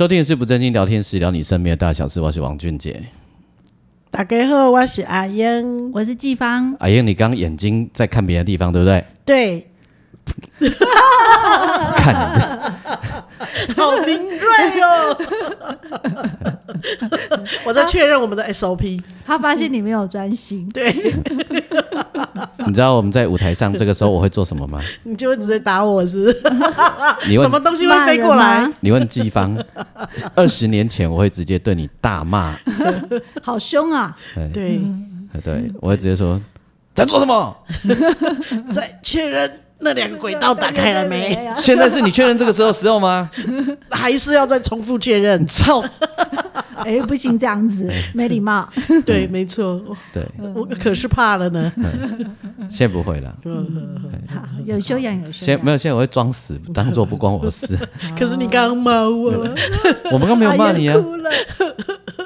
收听的是不正经聊天室，聊你身边的大小事。我是王俊杰。大家好，我是阿英，我是季芳。阿英，你刚刚眼睛在看别的地方，对不对？对。看，好敏锐哦。我在确认我们的 SOP，他发现你没有专心。对。你知道我们在舞台上这个时候我会做什么吗？你就会直接打我，是？你问什么东西会飞过来？你问季芳，二十年前我会直接对你大骂，好凶啊！对，对，我会直接说在做什么？在确认那两个轨道打开了没？现在是你确认这个时候时候吗？还是要再重复确认？操！哎，不行，这样子没礼貌。对，没错。对，我可是怕了呢。现在不会了。好有修养，有修养。现没有，现在我会装死，当做不关我的事。可是你刚刚骂我，我们刚没有骂你啊。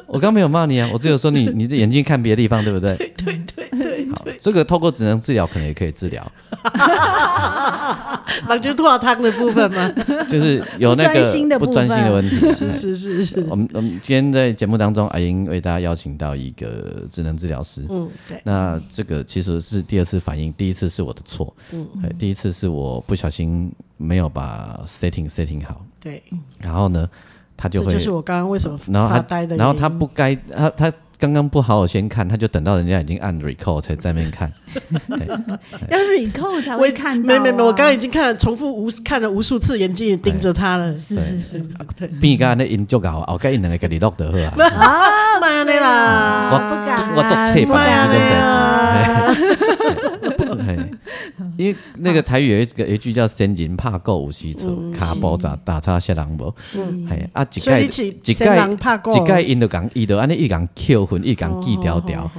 我刚没有骂你啊，我只有说你，你的眼睛看别的地方，对不对？对对对。好，这个透过职能治疗，可能也可以治疗。那就脱汤的部分吗？就是有那个不专心的问题。是是是是。我们我们今天在节目当中，阿英为大家邀请到一个职能治疗师。嗯，对。那这个其实是第二次反应，第一次是我的错。嗯。第一次是我不小心没有把 setting setting 好。对。然后呢，他就会。就是我刚刚为什么然后他然后他不该他他。刚刚不好好先看，他就等到人家已经按 recall 才在那边看，要 recall 才会看到。没没没，我刚刚已经看了，重复无看了无数次，眼睛也盯着他了。是是是，比刚刚那音就搞，后盖音两个给你录得好啊。啊，妈呀啦！我不敢，我都切把这种 因为那个台语有一个一句叫“先人怕狗有时错，卡步砸打叉下人无”。是，系啊，一盖一盖一盖音就讲，伊就安尼一讲扣分，一讲记条条，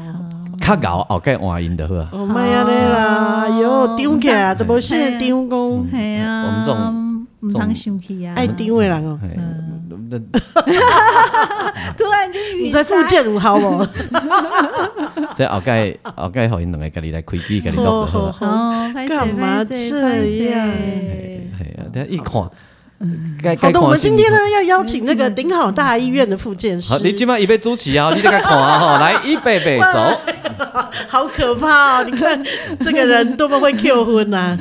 较咬后盖换音就好啊。哦妈呀啦！哟，丢起来都无先丢工。系啊，我们这种唔通生气啊，爱丢的人哦。突然就，你在福建有好无？这后盖后盖互因两个家己来开机，家己录就好。哦，干嘛这样？系啊，等下一看，好的，我们今天呢要邀请那个顶好大医院的复健师。好，你今晚预备主持啊，你来看啊哈，来预备备走。好可怕哦！你看 这个人多么会 Q 婚呐！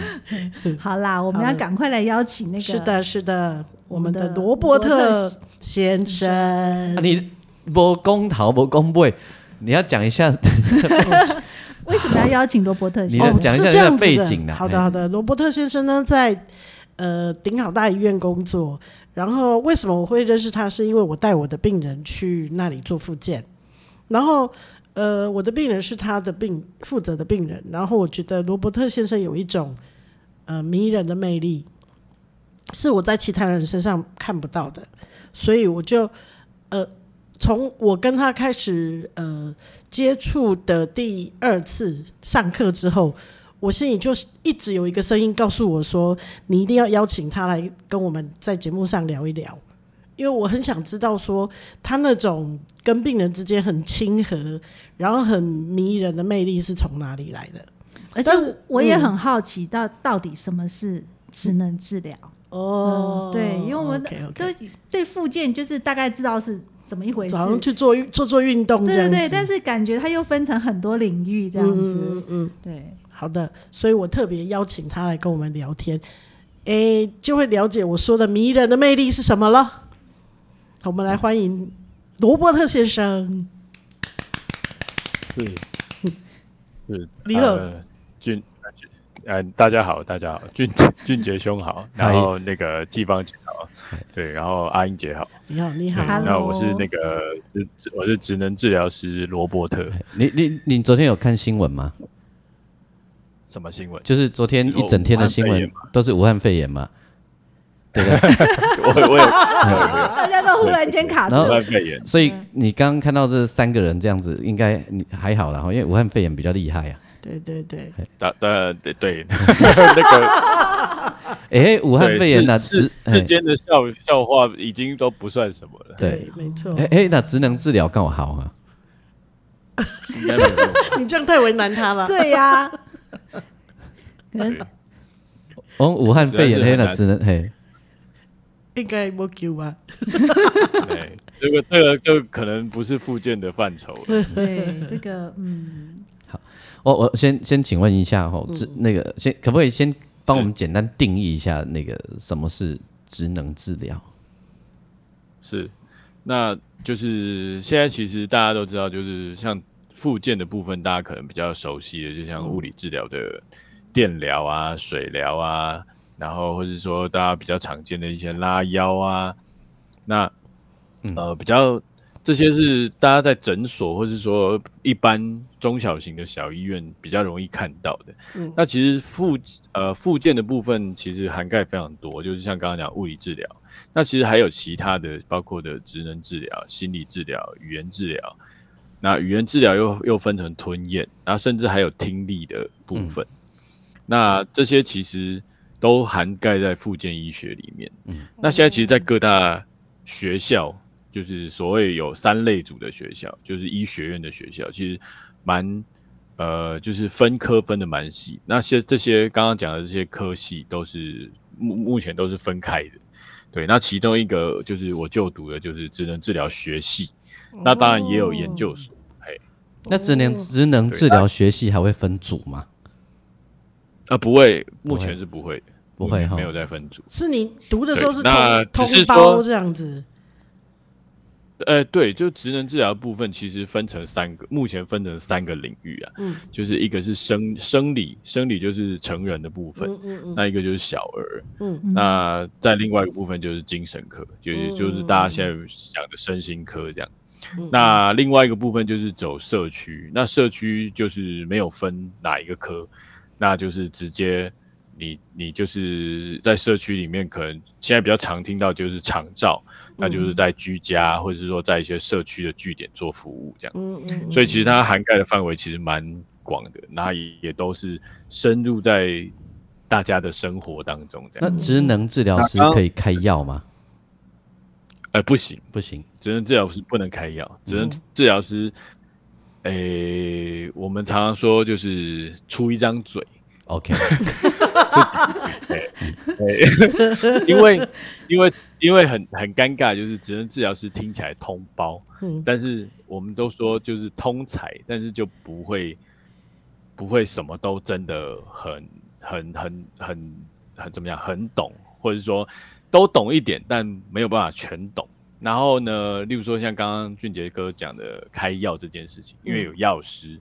好啦，我们要赶快来邀请那个。是的，是的。我们的罗伯特先生，啊、你不公头不公背，你要讲一下 为什么要邀请罗伯特先生？你讲一下这个背景的。好的，好的。罗伯特先生呢，在呃顶好大医院工作。然后为什么我会认识他？是因为我带我的病人去那里做复健。然后呃，我的病人是他的病负责的病人。然后我觉得罗伯特先生有一种呃迷人的魅力。是我在其他人身上看不到的，所以我就呃，从我跟他开始呃接触的第二次上课之后，我心里就是一直有一个声音告诉我说，你一定要邀请他来跟我们在节目上聊一聊，因为我很想知道说他那种跟病人之间很亲和，然后很迷人的魅力是从哪里来的，而且我也很好奇到到底什么是职能治疗。哦、嗯，对，因为我们对 okay, okay 对复健就是大概知道是怎么一回事，早上去做做做运动，对对对，但是感觉它又分成很多领域这样子，嗯，嗯。对，好的，所以我特别邀请他来跟我们聊天，哎，就会了解我说的迷人的魅力是什么了。我们来欢迎罗伯特先生，是是，你好，俊。嗯，大家好，大家好，俊 俊杰兄好，然后那个季芳姐好，对，然后阿英姐好，你好，你好，那我是那个职我是职能治疗师罗伯特，你你你昨天有看新闻吗？什么新闻？就是昨天一整天的新闻都是武汉肺炎嘛？对对，我我也，大家都忽然间卡住。武汉肺炎，所以你刚刚看到这三个人这样子，应该你还好啦，因为武汉肺炎比较厉害啊。对对对，当当然对对，那个，哎，武汉肺炎那世世间的笑笑话已经都不算什么了。对，没错。哎哎，那职能治疗更好啊。你这样太为难他了。对呀。哦，武汉肺炎黑那只能嘿，应该没救吧？对，这个这个就可能不是附件的范畴了。对，这个嗯。我我先先请问一下哈，这、嗯、那个先可不可以先帮我们简单定义一下那个什么是职能治疗？是，那就是现在其实大家都知道，就是像复健的部分，大家可能比较熟悉的，就像物理治疗的电疗啊、水疗啊，然后或者说大家比较常见的一些拉腰啊，那呃比较。这些是大家在诊所，或是说一般中小型的小医院比较容易看到的。嗯，那其实附呃附件的部分其实涵盖非常多，就是像刚刚讲物理治疗，那其实还有其他的，包括的职能治疗、心理治疗、语言治疗。那语言治疗又又分成吞咽，然后甚至还有听力的部分。嗯，那这些其实都涵盖在附件医学里面。嗯，那现在其实，在各大学校。就是所谓有三类组的学校，就是医学院的学校，其实蛮呃，就是分科分的蛮细。那些这些刚刚讲的这些科系都是目目前都是分开的。对，那其中一个就是我就读的就是职能治疗学系，哦、那当然也有研究所。嘿，那职能职能治疗学系还会分组吗？啊，不会，目前是不会的，不会哈，没有在分组。是你读的时候是那通包这样子。呃，对，就职能治疗部分其实分成三个，目前分成三个领域啊，嗯，就是一个是生生理，生理就是成人的部分，嗯嗯嗯，那一个就是小儿，嗯，那在另外一个部分就是精神科，就是就是大家现在想的身心科这样，嗯，那另外一个部分就是走社区，那社区就是没有分哪一个科，那就是直接你你就是在社区里面，可能现在比较常听到就是长照。那就是在居家，或者是说在一些社区的据点做服务这样，嗯嗯，所以其实它涵盖的范围其实蛮广的，那也也都是深入在大家的生活当中这样。那职能治疗师可以开药吗？呃，不行，不行，职能治疗师不能开药，职能治疗师，诶，我们常常说就是出一张嘴。OK，因为因为因为很很尴尬，就是职能治疗师听起来通包，嗯，但是我们都说就是通才，但是就不会不会什么都真的很很很很很怎么样，很懂，或者说都懂一点，但没有办法全懂。然后呢，例如说像刚刚俊杰哥讲的开药这件事情，因为有药师。嗯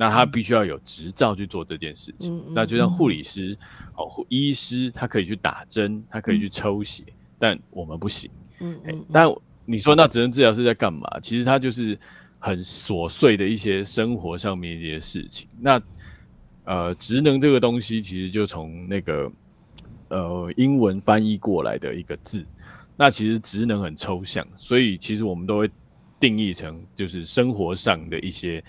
那他必须要有执照去做这件事情。那就像护理师、嗯、哦，医师他可以去打针，他可以去抽血，嗯、但我们不行。嗯，嗯，嗯，但你说那职能治疗师在干嘛？其实他就是很琐碎的一些生活上面一些事情。那呃，职能这个东西其实就从那个呃英文翻译过来的一个字。那其实职能很抽象，所以其实我们都会定义成就是生活上的一些。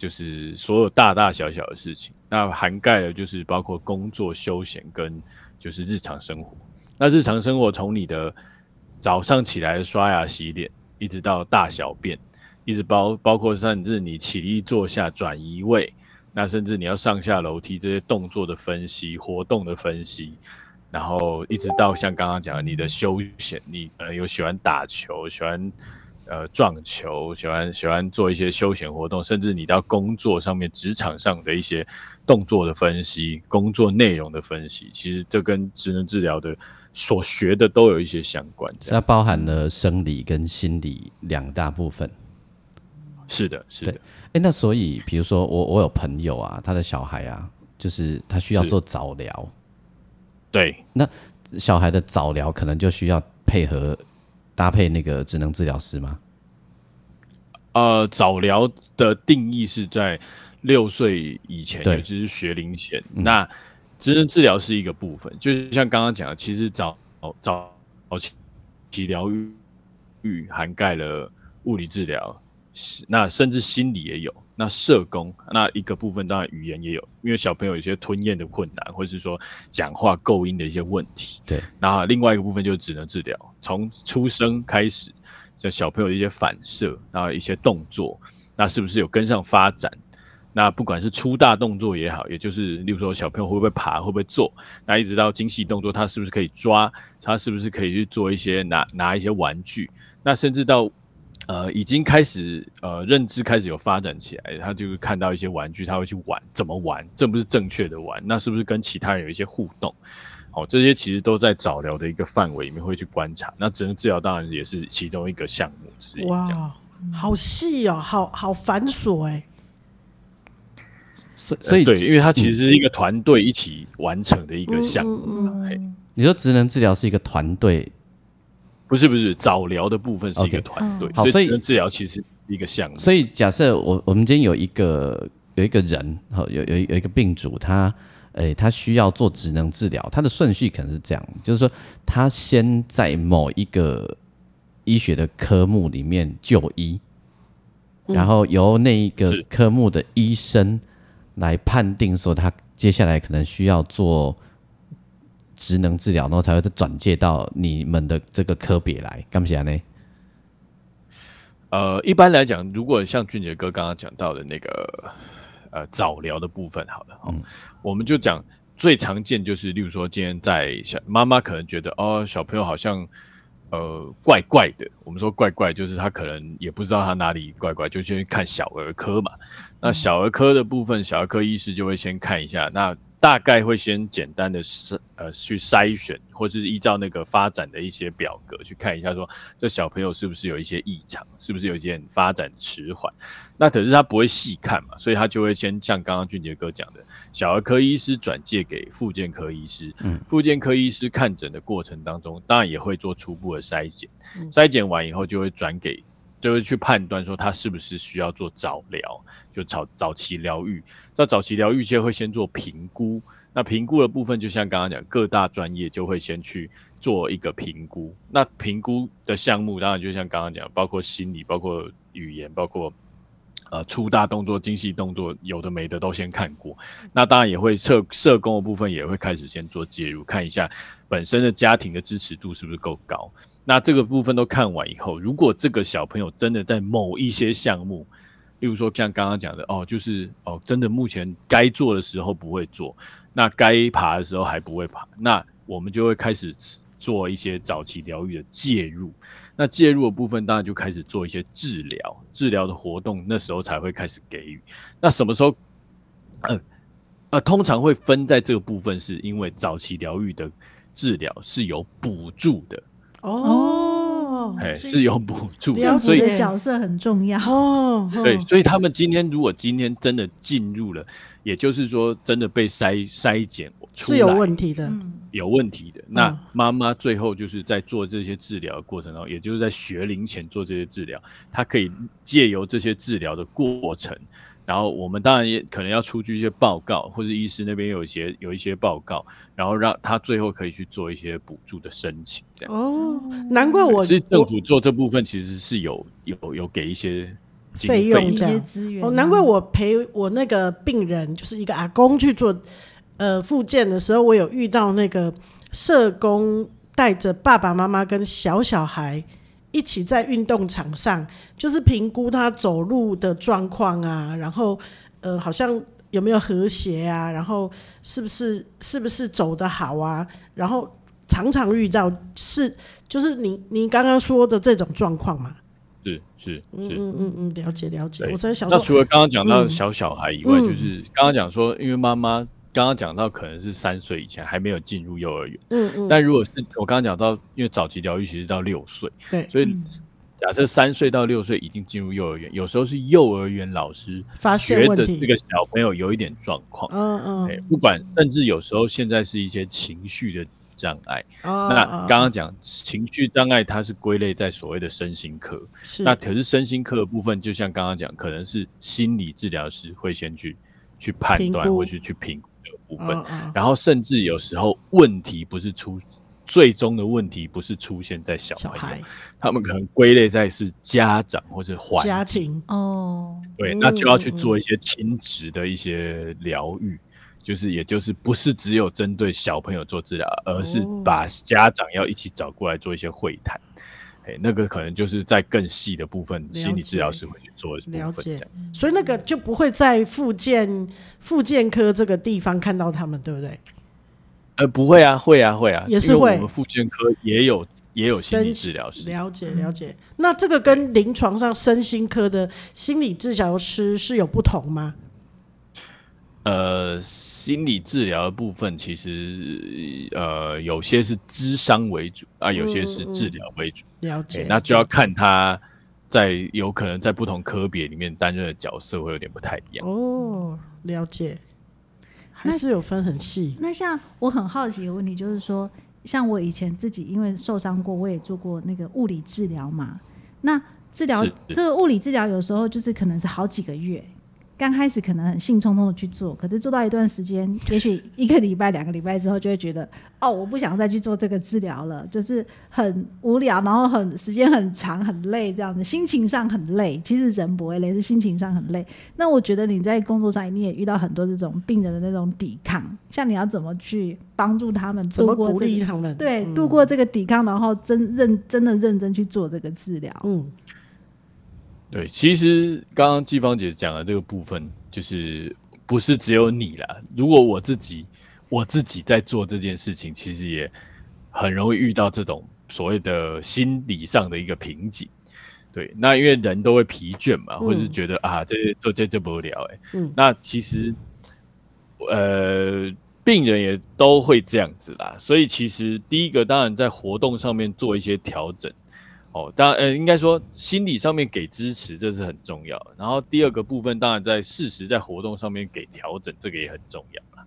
就是所有大大小小的事情，那涵盖了就是包括工作、休闲跟就是日常生活。那日常生活从你的早上起来刷牙洗脸，一直到大小便，一直包包括甚至你起立坐下转移位，那甚至你要上下楼梯这些动作的分析、活动的分析，然后一直到像刚刚讲的你的休闲，你呃有喜欢打球，喜欢。呃，撞球，喜欢喜欢做一些休闲活动，甚至你到工作上面、职场上的一些动作的分析、工作内容的分析，其实这跟职能治疗的所学的都有一些相关。它包含了生理跟心理两大部分。是的，是的。哎、欸，那所以，比如说我我有朋友啊，他的小孩啊，就是他需要做早疗。对，那小孩的早疗可能就需要配合。搭配那个职能治疗师吗？呃，早疗的定义是在六岁以前，就是学龄前。嗯、那职能治疗是一个部分，就是像刚刚讲的，其实早早期疗愈涵盖了物理治疗，那甚至心理也有。那社工那一个部分当然语言也有，因为小朋友有一些吞咽的困难，或者是说讲话构音的一些问题。对，然后另外一个部分就是职能治疗，从出生开始，这小朋友的一些反射，然后一些动作，那是不是有跟上发展？那不管是粗大动作也好，也就是例如说小朋友会不会爬，会不会坐，那一直到精细动作，他是不是可以抓，他是不是可以去做一些拿拿一些玩具，那甚至到呃已经开始呃认知开始有发展起来，他就是看到一些玩具，他会去玩，怎么玩，这不是正确的玩，那是不是跟其他人有一些互动？好，这些其实都在早疗的一个范围里面会去观察。那职能治疗当然也是其中一个项目。哇，好细哦，好好繁琐哎。所以，所以对，因为它其实是一个团队一起完成的一个项目。嗯嗯嗯、你说职能治疗是一个团队？不是不是，早疗的部分是一个团队。Okay. 好，所以治疗其实是一个项目。所以假设我我们今天有一个有一个人，好有有有一个病主，他诶、欸、他需要做职能治疗，他的顺序可能是这样，就是说他先在某一个医学的科目里面就医，嗯、然后由那一个科目的医生。来判定说他接下来可能需要做职能治疗，然后才会转介到你们的这个科别来，干不起来呢？呃，一般来讲，如果像俊杰哥刚刚讲到的那个呃早疗的部分，好了，嗯，我们就讲最常见就是，例如说今天在小妈妈可能觉得哦，小朋友好像呃怪怪的，我们说怪怪，就是他可能也不知道他哪里怪怪，就先看小儿科嘛。那小儿科的部分，小儿科医师就会先看一下，那大概会先简单的筛呃去筛选，或是依照那个发展的一些表格去看一下说，说这小朋友是不是有一些异常，是不是有一些发展迟缓。那可是他不会细看嘛，所以他就会先像刚刚俊杰哥讲的，小儿科医师转介给复健科医师，嗯，复健科医师看诊的过程当中，当然也会做初步的筛检，筛检完以后就会转给。就会去判断说他是不是需要做早疗，就早早期疗愈。那早期疗愈先会先做评估，那评估的部分就像刚刚讲，各大专业就会先去做一个评估。那评估的项目当然就像刚刚讲，包括心理、包括语言、包括呃粗大动作、精细动作，有的没的都先看过。那当然也会社社工的部分也会开始先做介入，看一下本身的家庭的支持度是不是够高。那这个部分都看完以后，如果这个小朋友真的在某一些项目，例如说像刚刚讲的哦，就是哦，真的目前该做的时候不会做，那该爬的时候还不会爬，那我们就会开始做一些早期疗愈的介入。那介入的部分当然就开始做一些治疗，治疗的活动那时候才会开始给予。那什么时候？呃呃，通常会分在这个部分，是因为早期疗愈的治疗是有补助的。哦，哎，是有补助，所以角色很重要哦。对，所以他们今天如果今天真的进入了，也就是说真的被筛筛检出来是有问题的，有问题的。那妈妈最后就是在做这些治疗的过程中，也就是在学龄前做这些治疗，她可以借由这些治疗的过程。然后我们当然也可能要出具一些报告，或者医师那边有一些有一些报告，然后让他最后可以去做一些补助的申请，这样。哦，难怪我其实政府做这部分其实是有有有给一些费用这样资源。哦，难怪我陪我那个病人就是一个阿公去做呃复健的时候，我有遇到那个社工带着爸爸妈妈跟小小孩。一起在运动场上，就是评估他走路的状况啊，然后呃，好像有没有和谐啊，然后是不是是不是走得好啊，然后常常遇到是就是你你刚刚说的这种状况嘛？是是是，嗯嗯嗯嗯，了解了解。我在想，那除了刚刚讲到小小孩以外，嗯、就是刚刚讲说，因为妈妈。刚刚讲到可能是三岁以前还没有进入幼儿园，嗯嗯，但如果是我刚刚讲到，因为早期疗愈其实到六岁，对，所以假设三岁到六岁已经进入幼儿园，有时候是幼儿园老师发现觉得这个小朋友有一点状况，嗯嗯，不管甚至有时候现在是一些情绪的障碍，那刚刚讲情绪障碍，它是归类在所谓的身心科，是，那可是身心科的部分，就像刚刚讲，可能是心理治疗师会先去去判断或去去评估。部分，然后甚至有时候问题不是出最终的问题不是出现在小朋友，孩。他们可能归类在是家长或者环境。家庭。哦，对，那就要去做一些亲职的一些疗愈，嗯、就是也就是不是只有针对小朋友做治疗，而是把家长要一起找过来做一些会谈。哎，那个可能就是在更细的部分，心理治疗师会去做的部分。了解，所以那个就不会在复健复健科这个地方看到他们，对不对？呃，不会啊，会啊，会啊，也是会。我们复健科也有也有心理治疗师。了解了解。那这个跟临床上身心科的心理治疗师是有不同吗？呃，心理治疗的部分其实呃有些是咨商为主啊，有些是治疗为主。嗯、了解，那就要看他在有可能在不同科别里面担任的角色会有点不太一样。哦，了解，还是有分很细。那像我很好奇的问题就是说，像我以前自己因为受伤过，我也做过那个物理治疗嘛。那治疗这个物理治疗有时候就是可能是好几个月。刚开始可能很兴冲冲的去做，可是做到一段时间，也许一个礼拜、两个礼拜之后，就会觉得哦，我不想再去做这个治疗了，就是很无聊，然后很时间很长、很累这样子，心情上很累。其实人不会累，是心情上很累。那我觉得你在工作上你也遇到很多这种病人的那种抵抗，像你要怎么去帮助他们度过、鼓励他们？对，度过这个抵抗，然后真认真的认真去做这个治疗。嗯。对，其实刚刚季芳姐讲的这个部分，就是不是只有你啦。如果我自己，我自己在做这件事情，其实也很容易遇到这种所谓的心理上的一个瓶颈。对，那因为人都会疲倦嘛，或者是觉得、嗯、啊，这做这这不无聊哎。嗯。那其实，呃，病人也都会这样子啦。所以其实第一个，当然在活动上面做一些调整。哦，当然，呃，应该说心理上面给支持，这是很重要。然后第二个部分，当然在事实在活动上面给调整，这个也很重要啦。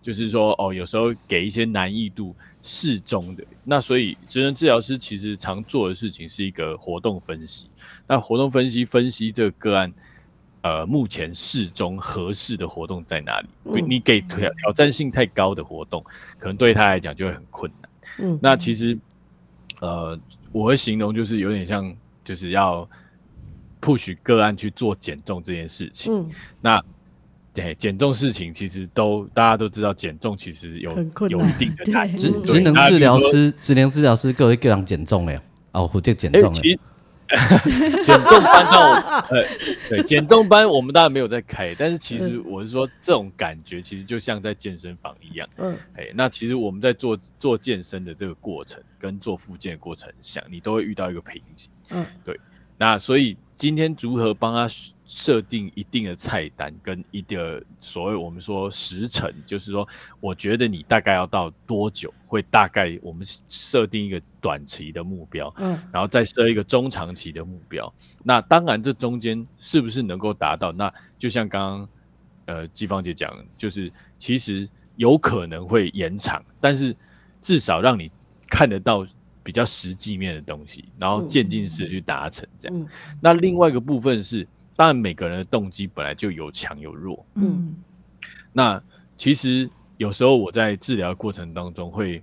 就是说，哦，有时候给一些难易度适中的。那所以，职能治疗师其实常做的事情是一个活动分析。那活动分析分析这个个案，呃，目前适中合适的活动在哪里？嗯、你给挑挑战性太高的活动，可能对他来讲就会很困难。嗯，那其实，呃。我会形容就是有点像，就是要 push 个案去做减重这件事情。嗯，那对减重事情其实都大家都知道，减重其实有有一定的难度。职能治疗师，职能治疗师各位个人减重哎，哦，或者减重哎。减重班到 呃，对，减重班我们当然没有在开，但是其实我是说，这种感觉其实就像在健身房一样。嗯，哎，那其实我们在做做健身的这个过程，跟做复健的过程像，你都会遇到一个瓶颈。嗯，对，那所以今天如何帮他设定一定的菜单跟一个所谓我们说时辰，就是说，我觉得你大概要到多久会大概我们设定一个短期的目标，嗯，然后再设一个中长期的目标。那当然这中间是不是能够达到？那就像刚刚呃季芳姐讲，就是其实有可能会延长，但是至少让你看得到比较实际面的东西，然后渐进式去达成这样。那另外一个部分是。当然，每个人的动机本来就有强有弱。嗯，那其实有时候我在治疗过程当中会，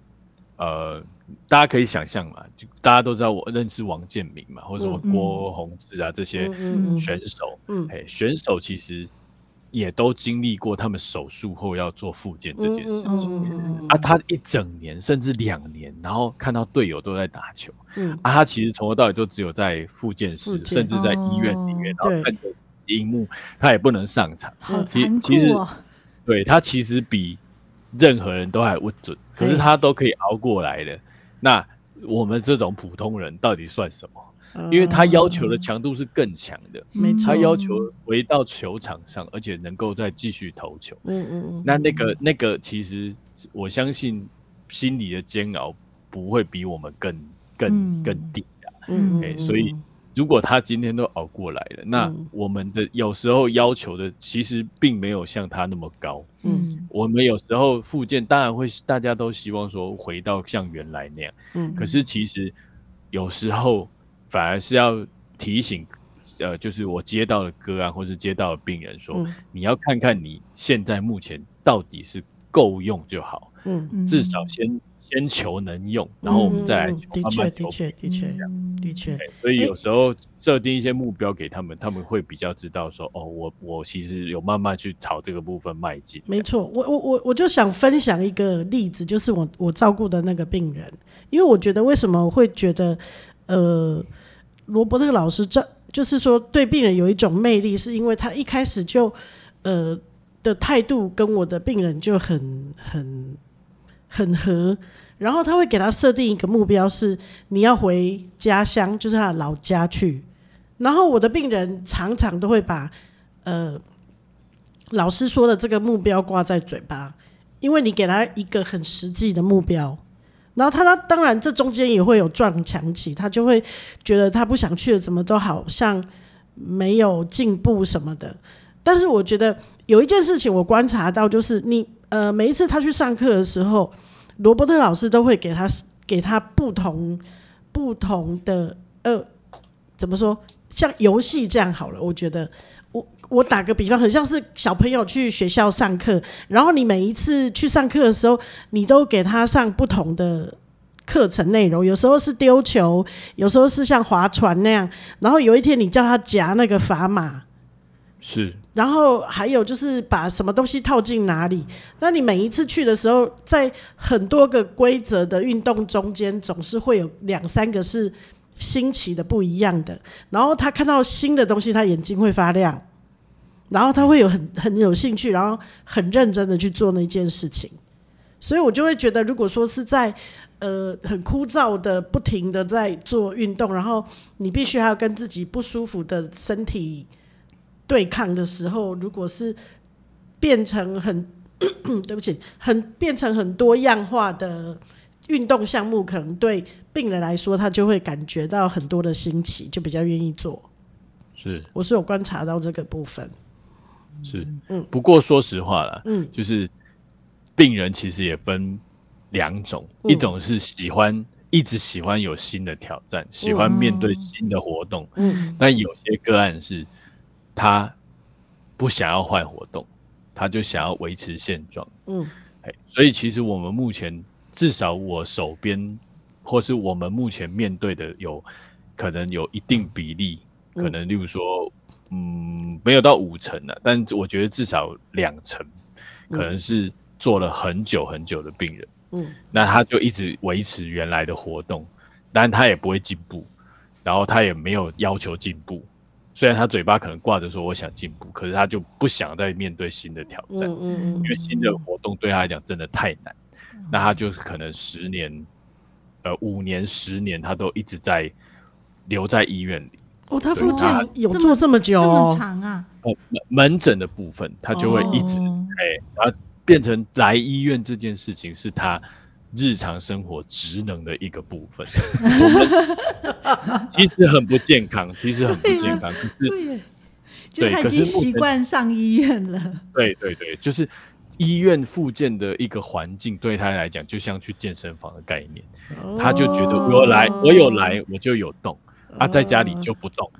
呃，大家可以想象嘛，就大家都知道我认识王建民嘛，或者说郭宏志啊这些选手，嗯，哎，选手其实。也都经历过他们手术后要做复健这件事情。啊，他一整年甚至两年，然后看到队友都在打球，嗯。啊，他其实从头到尾都只有在复健室，甚至在医院里面，然后看着荧幕，他也不能上场。其其实，对他其实比任何人都还不准，可是他都可以熬过来的。那我们这种普通人到底算什么？因为他要求的强度是更强的，没错，他要求回到球场上，而且能够再继续投球。嗯嗯嗯。那那个那个，其实我相信心理的煎熬不会比我们更更更低的。嗯嗯。所以如果他今天都熬过来了，那我们的有时候要求的其实并没有像他那么高。嗯。我们有时候复健当然会大家都希望说回到像原来那样。嗯。可是其实有时候。反而是要提醒，呃，就是我接到的个案，或是接到的病人说，嗯、你要看看你现在目前到底是够用就好，嗯，至少先先求能用，然后我们再慢慢求。的确，的确，的确，的确。所以有时候设定一些目标给他们，他们会比较知道说，哦，我我其实有慢慢去朝这个部分迈进。没错，我我我我就想分享一个例子，就是我我照顾的那个病人，因为我觉得为什么会觉得，呃，罗伯特老师这就是说对病人有一种魅力，是因为他一开始就呃的态度跟我的病人就很很很合。然后他会给他设定一个目标，是你要回家乡，就是他的老家去。然后我的病人常常都会把呃老师说的这个目标挂在嘴巴，因为你给他一个很实际的目标。然后他他当然这中间也会有撞墙期，他就会觉得他不想去了，怎么都好像没有进步什么的。但是我觉得有一件事情我观察到，就是你呃每一次他去上课的时候。罗伯特老师都会给他给他不同不同的呃，怎么说？像游戏这样好了，我觉得我我打个比方，很像是小朋友去学校上课，然后你每一次去上课的时候，你都给他上不同的课程内容，有时候是丢球，有时候是像划船那样，然后有一天你叫他夹那个砝码。是，然后还有就是把什么东西套进哪里。那你每一次去的时候，在很多个规则的运动中间，总是会有两三个是新奇的、不一样的。然后他看到新的东西，他眼睛会发亮，然后他会有很很有兴趣，然后很认真的去做那件事情。所以我就会觉得，如果说是在呃很枯燥的、不停的在做运动，然后你必须还要跟自己不舒服的身体。对抗的时候，如果是变成很 对不起，很变成很多样化的运动项目，可能对病人来说，他就会感觉到很多的新奇，就比较愿意做。是，我是有观察到这个部分。是，嗯，不过说实话啦，嗯，就是病人其实也分两种，嗯，一种是喜欢一直喜欢有新的挑战，嗯，喜欢面对新的活动，嗯，那有些个案是。他不想要换活动，他就想要维持现状。嗯，所以其实我们目前至少我手边，或是我们目前面对的，有可能有一定比例，可能例如说，嗯，没有到五成的，但我觉得至少两成，可能是做了很久很久的病人。嗯，那他就一直维持原来的活动，但他也不会进步，然后他也没有要求进步。虽然他嘴巴可能挂着说我想进步，可是他就不想再面对新的挑战，因为新的活动对他来讲真的太难。那他就是可能十年，呃，五年、十年，他都一直在留在医院里。哦，他附近有做这么久，这么长啊？哦，门门诊的部分，他就会一直哎，然后变成来医院这件事情是他。日常生活职能的一个部分，其实很不健康，其实很不健康。可是，对，可是习惯上医院了。对对对，就是医院复健的一个环境，对他来讲就像去健身房的概念。他就觉得我来，我有来，我就有动。啊，在家里就不动，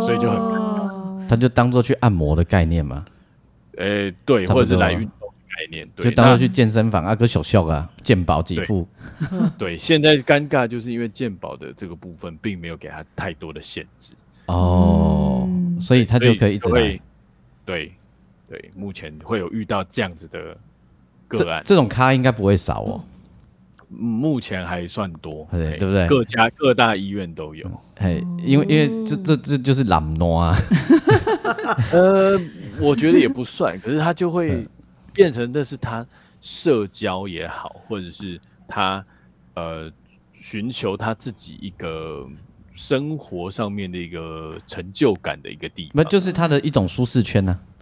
所以就很尴尬。他就当做去按摩的概念嘛。诶，对，或者是来运动。概念对，就当做去健身房啊，个小笑啊，健保给付。对，现在尴尬就是因为健保的这个部分并没有给他太多的限制哦，所以他就可以一直来。对对，目前会有遇到这样子的个案，这种咖应该不会少哦。目前还算多，对对不对？各家各大医院都有。哎，因为因为这这这就是懒惰啊。呃，我觉得也不算，可是他就会。变成的是他社交也好，或者是他呃寻求他自己一个生活上面的一个成就感的一个地方，那就是他的一种舒适圈呢、啊。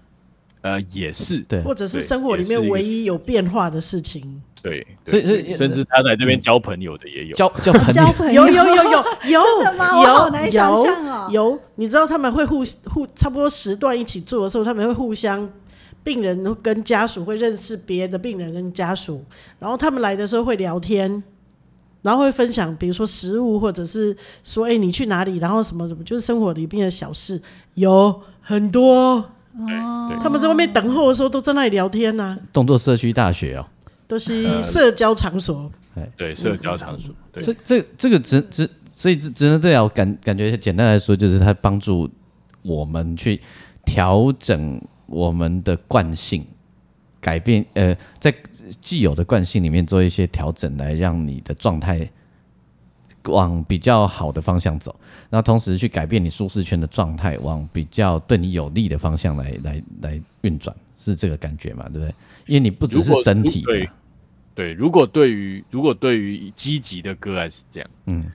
呃，也是对，或者是生活里面唯一有变化的事情。对，所以所以甚至他在这边交朋友的也有，交 交朋友，有有有有 有真的吗？我好难想象哦。有，你知道他们会互互差不多时段一起做的时候，他们会互相。病人跟家属会认识别的病人跟家属，然后他们来的时候会聊天，然后会分享，比如说食物，或者是说，哎、欸，你去哪里？然后什么什么，就是生活里边的小事，有很多。哦，他们在外面等候的时候，都在那里聊天呢、啊。动作社区大学哦。都是社交场所。哎，对，社交场所。对，这这这个只只，所以只只能这样感感觉简单来说，就是它帮助我们去调整我们的惯性，改变呃，在既有的惯性里面做一些调整，来让你的状态。往比较好的方向走，那同时去改变你舒适圈的状态，往比较对你有利的方向来来来运转，是这个感觉嘛？对不对？因为你不只是身体的，对。如果对于如果对于积极的个案是这样，嗯，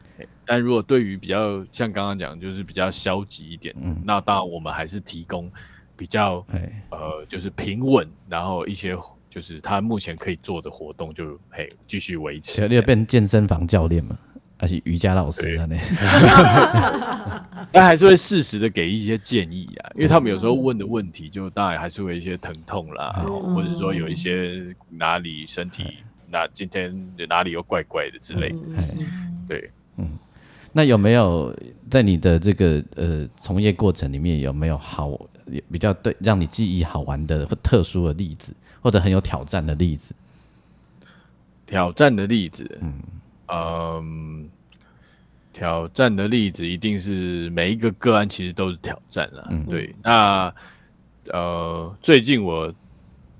但如果对于比较像刚刚讲，就是比较消极一点，嗯，那当然我们还是提供比较，呃，就是平稳，然后一些就是他目前可以做的活动就，就嘿继续维持。你要变健身房教练嘛？而且瑜伽老师啊，那？但还是会适时的给一些建议啊，因为他们有时候问的问题，就当然还是会有一些疼痛啦，嗯、或者说有一些哪里身体哪、嗯、今天哪里又怪怪的之类的。嗯、对，嗯，那有没有在你的这个呃从业过程里面有没有好比较对让你记忆好玩的或特殊的例子，或者很有挑战的例子？挑战的例子，嗯。嗯，挑战的例子一定是每一个个案其实都是挑战了。嗯，对。那呃，最近我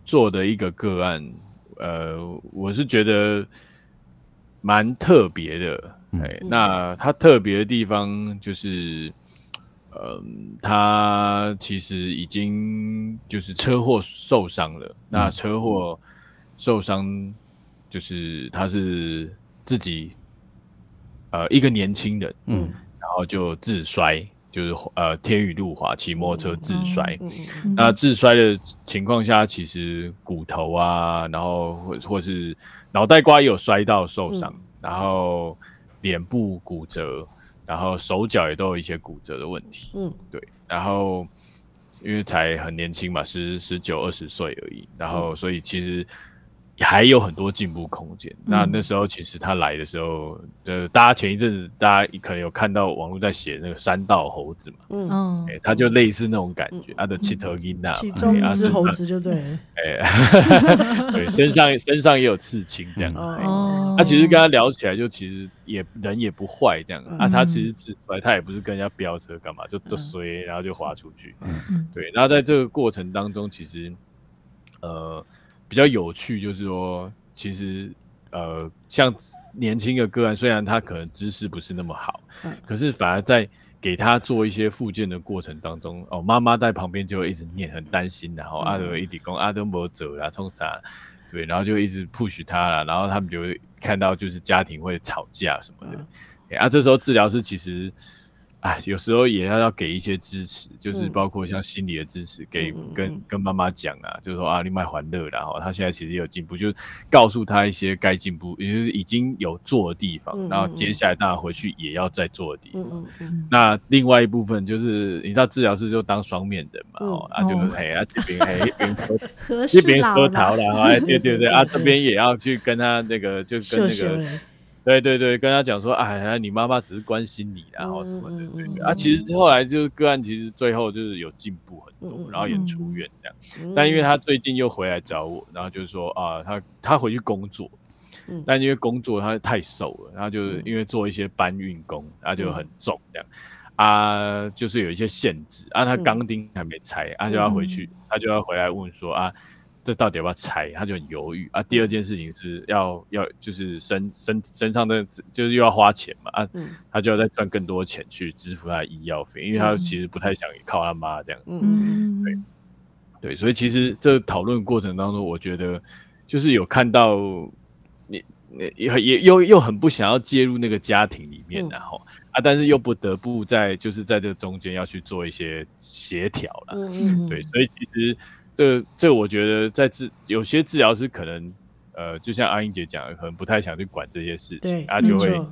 做的一个个案，呃，我是觉得蛮特别的。哎、嗯，那它特别的地方就是，嗯、呃，他其实已经就是车祸受伤了。嗯、那车祸受伤就是他是。自己，呃，一个年轻人，嗯，然后就自摔，就是呃，天雨路滑，骑摩托车自摔。嗯嗯、那自摔的情况下，其实骨头啊，然后或或是脑袋瓜也有摔到受伤，嗯、然后脸部骨折，然后手脚也都有一些骨折的问题。嗯，对。然后因为才很年轻嘛，十十九二十岁而已，然后所以其实。还有很多进步空间。嗯、那那时候其实他来的时候，呃，大家前一阵子大家可能有看到网络在写那个山道猴子嘛，嗯，哎、欸，他就类似那种感觉，他的七头音呐，其中一只猴子就对，哎，欸、对，身上身上也有刺青这样，哦，他其实跟他聊起来，就其实也人也不坏这样，嗯、啊，他其实自来他也不是跟人家飙车干嘛，就就衰，然后就滑出去，嗯，对，然后在这个过程当中，其实，呃。比较有趣，就是说，其实，呃，像年轻的个案，虽然他可能知识不是那么好，嗯、可是反而在给他做一些复健的过程当中，哦，妈妈在旁边就会一直念，很担心，然后阿德一直讲阿德没走啦，冲啥？对，然后就一直 push 他了，然后他们就会看到就是家庭会吵架什么的，嗯、啊，这时候治疗师其实。哎，有时候也要要给一些支持，就是包括像心理的支持，给跟跟妈妈讲啊，就是说啊，你买欢乐，然后他现在其实有进步，就告诉他一些该进步，也就是已经有做的地方，然后接下来大家回去也要再做的地方。那另外一部分就是，你知道治疗师就当双面人嘛，哦，啊就嘿啊这边嘿一边喝，一边喝桃了，哎对对 对，啊这边也要去跟他那个就跟那个。对对对，跟他讲说，哎，你妈妈只是关心你，然后什么的，对对啊，其实后来就是个案，其实最后就是有进步很多，然后也出院这样。但因为他最近又回来找我，然后就是说啊，他他回去工作，但因为工作他太瘦了，他就因为做一些搬运工，他就很重这样啊，就是有一些限制啊，他钢钉还没拆，他就要回去，他就要回来问说啊。这到底要不要拆？他就很犹豫啊。第二件事情是要要就是身身身上的就是又要花钱嘛啊，嗯、他就要再赚更多钱去支付他的医药费，因为他其实不太想靠他妈这样子。嗯，对对，所以其实这讨论过程当中，我觉得就是有看到你你也也又又很不想要介入那个家庭里面，然后、嗯、啊，但是又不得不在就是在这中间要去做一些协调了。嗯，对，所以其实。这个、这、我觉得在治有些治疗师可能，呃，就像阿英姐讲的，可能不太想去管这些事情，对啊，就会，错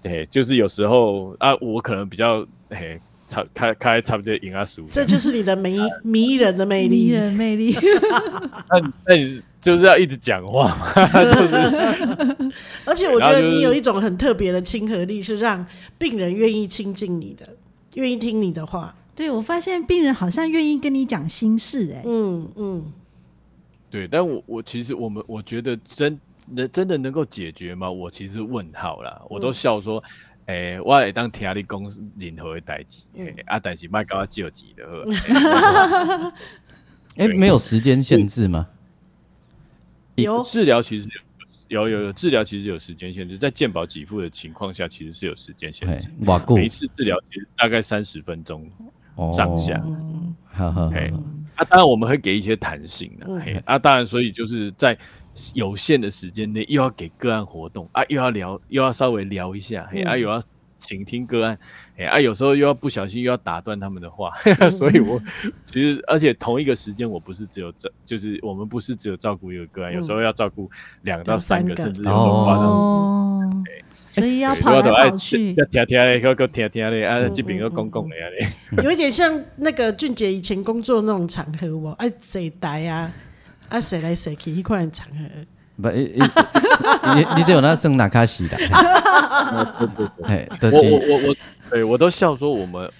对对，就是有时候啊，我可能比较嘿，差开开差不多赢啊输，这就是你的迷 迷人的魅力，迷人魅力。那那你就是要一直讲话嘛，就是。而且我觉得你有一种很特别的亲和力，是让病人愿意亲近你的，愿意听你的话。对，我发现病人好像愿意跟你讲心事，哎，嗯嗯，对，但我我其实我们我觉得真能真的能够解决吗？我其实问号啦，我都笑说，哎、嗯欸，我来当听你公司任何的代志，啊，但是卖给我救急的呵。哎，没有时间限制吗？有治疗其实有有有治疗其实有时间限制，在健保给付的情况下，其实是有时间限制。每一次治疗其实大概三十分钟上下。哦，啊，当然我们会给一些弹性的，嗯、啊，当然，所以就是在有限的时间内，又要给个案活动啊，又要聊，又要稍微聊一下，嘿、嗯，啊，又要倾听个案，哎，啊，有时候又要不小心又要打断他们的话，嗯、所以我其实，而且同一个时间，我不是只有这，就是我们不是只有照顾一个个案，嗯、有时候要照顾两到三个，甚至有时候夸张。哦所以要跑来跑去，再听听嘞，个个听听嘞，啊，这边个公共的啊，有一点像那个俊杰以前工作那种场合哦，啊，谁带啊？啊，谁来谁去一块场合？不，你你只有那圣纳卡西的，我我我我，对我都笑说我们。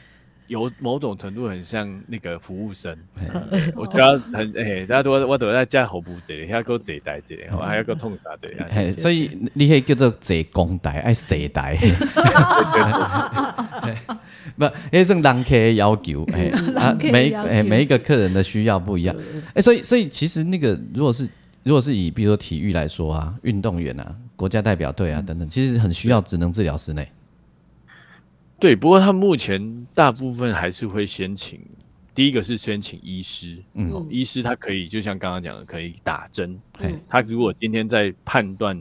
有某种程度很像那个服务生，我觉得很诶，大家都我都在家服务这里，还要个坐台这里，还要个冲啥这里，所以你可以叫做坐公台，爱坐台，不，那是人客的要求，啊，每哎每一个客人的需要不一样，哎，所以所以其实那个如果是如果是以比如说体育来说啊，运动员啊，国家代表队啊等等，其实很需要职能治疗师呢。对，不过他目前大部分还是会先请，第一个是先请医师，嗯，医师他可以就像刚刚讲的，可以打针，嗯，他如果今天在判断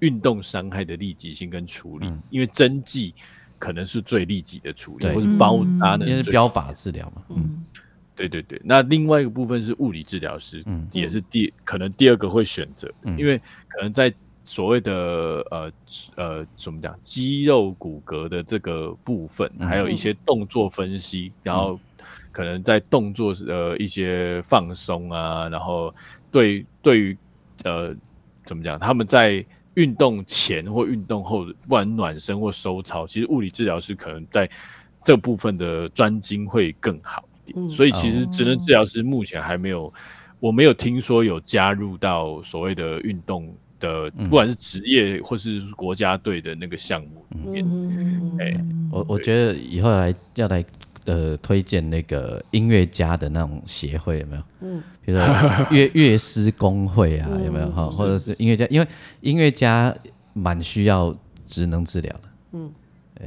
运动伤害的立即性跟处理，嗯，因为针剂可能是最立即的处理，或是包扎呢，因为是标靶治疗嘛，嗯，对对对，那另外一个部分是物理治疗师，嗯，也是第可能第二个会选择，嗯，因为可能在。所谓的呃呃，怎么讲？肌肉骨骼的这个部分，还有一些动作分析，嗯、然后可能在动作呃一些放松啊，然后对对于呃怎么讲？他们在运动前或运动后，不管暖身或收操，其实物理治疗师可能在这部分的专精会更好一点。嗯、所以其实职能治疗师目前还没有，我没有听说有加入到所谓的运动。的不管是职业或是国家队的那个项目里面，嗯欸、我我觉得以后来要来呃推荐那个音乐家的那种协会有没有？嗯，比如说乐 乐师工会啊，有没有哈？或者是音乐家，因为音乐家蛮需要职能治疗的。嗯，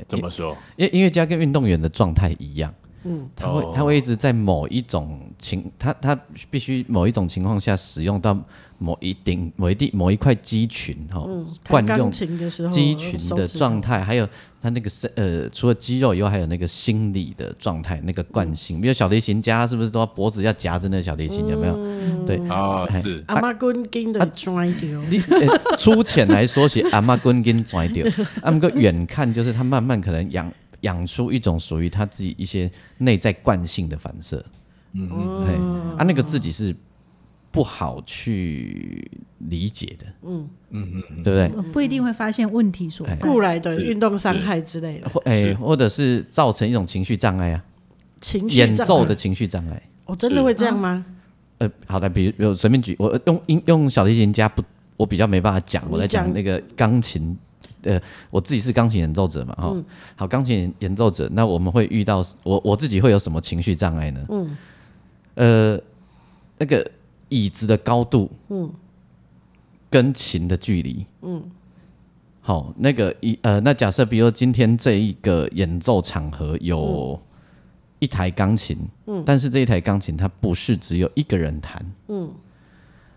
怎么说？因为音乐家跟运动员的状态一样。嗯，他会他会一直在某一种情，他他必须某一种情况下使用到某一定某一地某一块肌群哈，惯用肌群的状态，还有他那个是呃，除了肌肉以外，还有那个心理的状态，那个惯性。比如小提琴家是不是都要脖子要夹着那个小提琴？有没有？对啊，是阿妈滚筋的拽掉。你粗浅来说是阿妈滚筋拽掉，那么个远看就是他慢慢可能养。养出一种属于他自己一些内在惯性的反射，嗯。嗯，啊，那个自己是不好去理解的，嗯。嗯嗯，对不对？不一定会发现问题所在，故来的运动伤害之类的，或哎，或者是造成一种情绪障碍啊，情绪演奏的情绪障碍，哦，真的会这样吗？呃，好的，比如比如随便举，我用音用小提琴家不，我比较没办法讲，我在讲。那个钢琴。呃，我自己是钢琴演奏者嘛，哈、嗯，好，钢琴演奏者，那我们会遇到我我自己会有什么情绪障碍呢？嗯，呃，那个椅子的高度，嗯，跟琴的距离，嗯，好，那个一呃，那假设比如说今天这一个演奏场合有一台钢琴，嗯，但是这一台钢琴它不是只有一个人弹，嗯。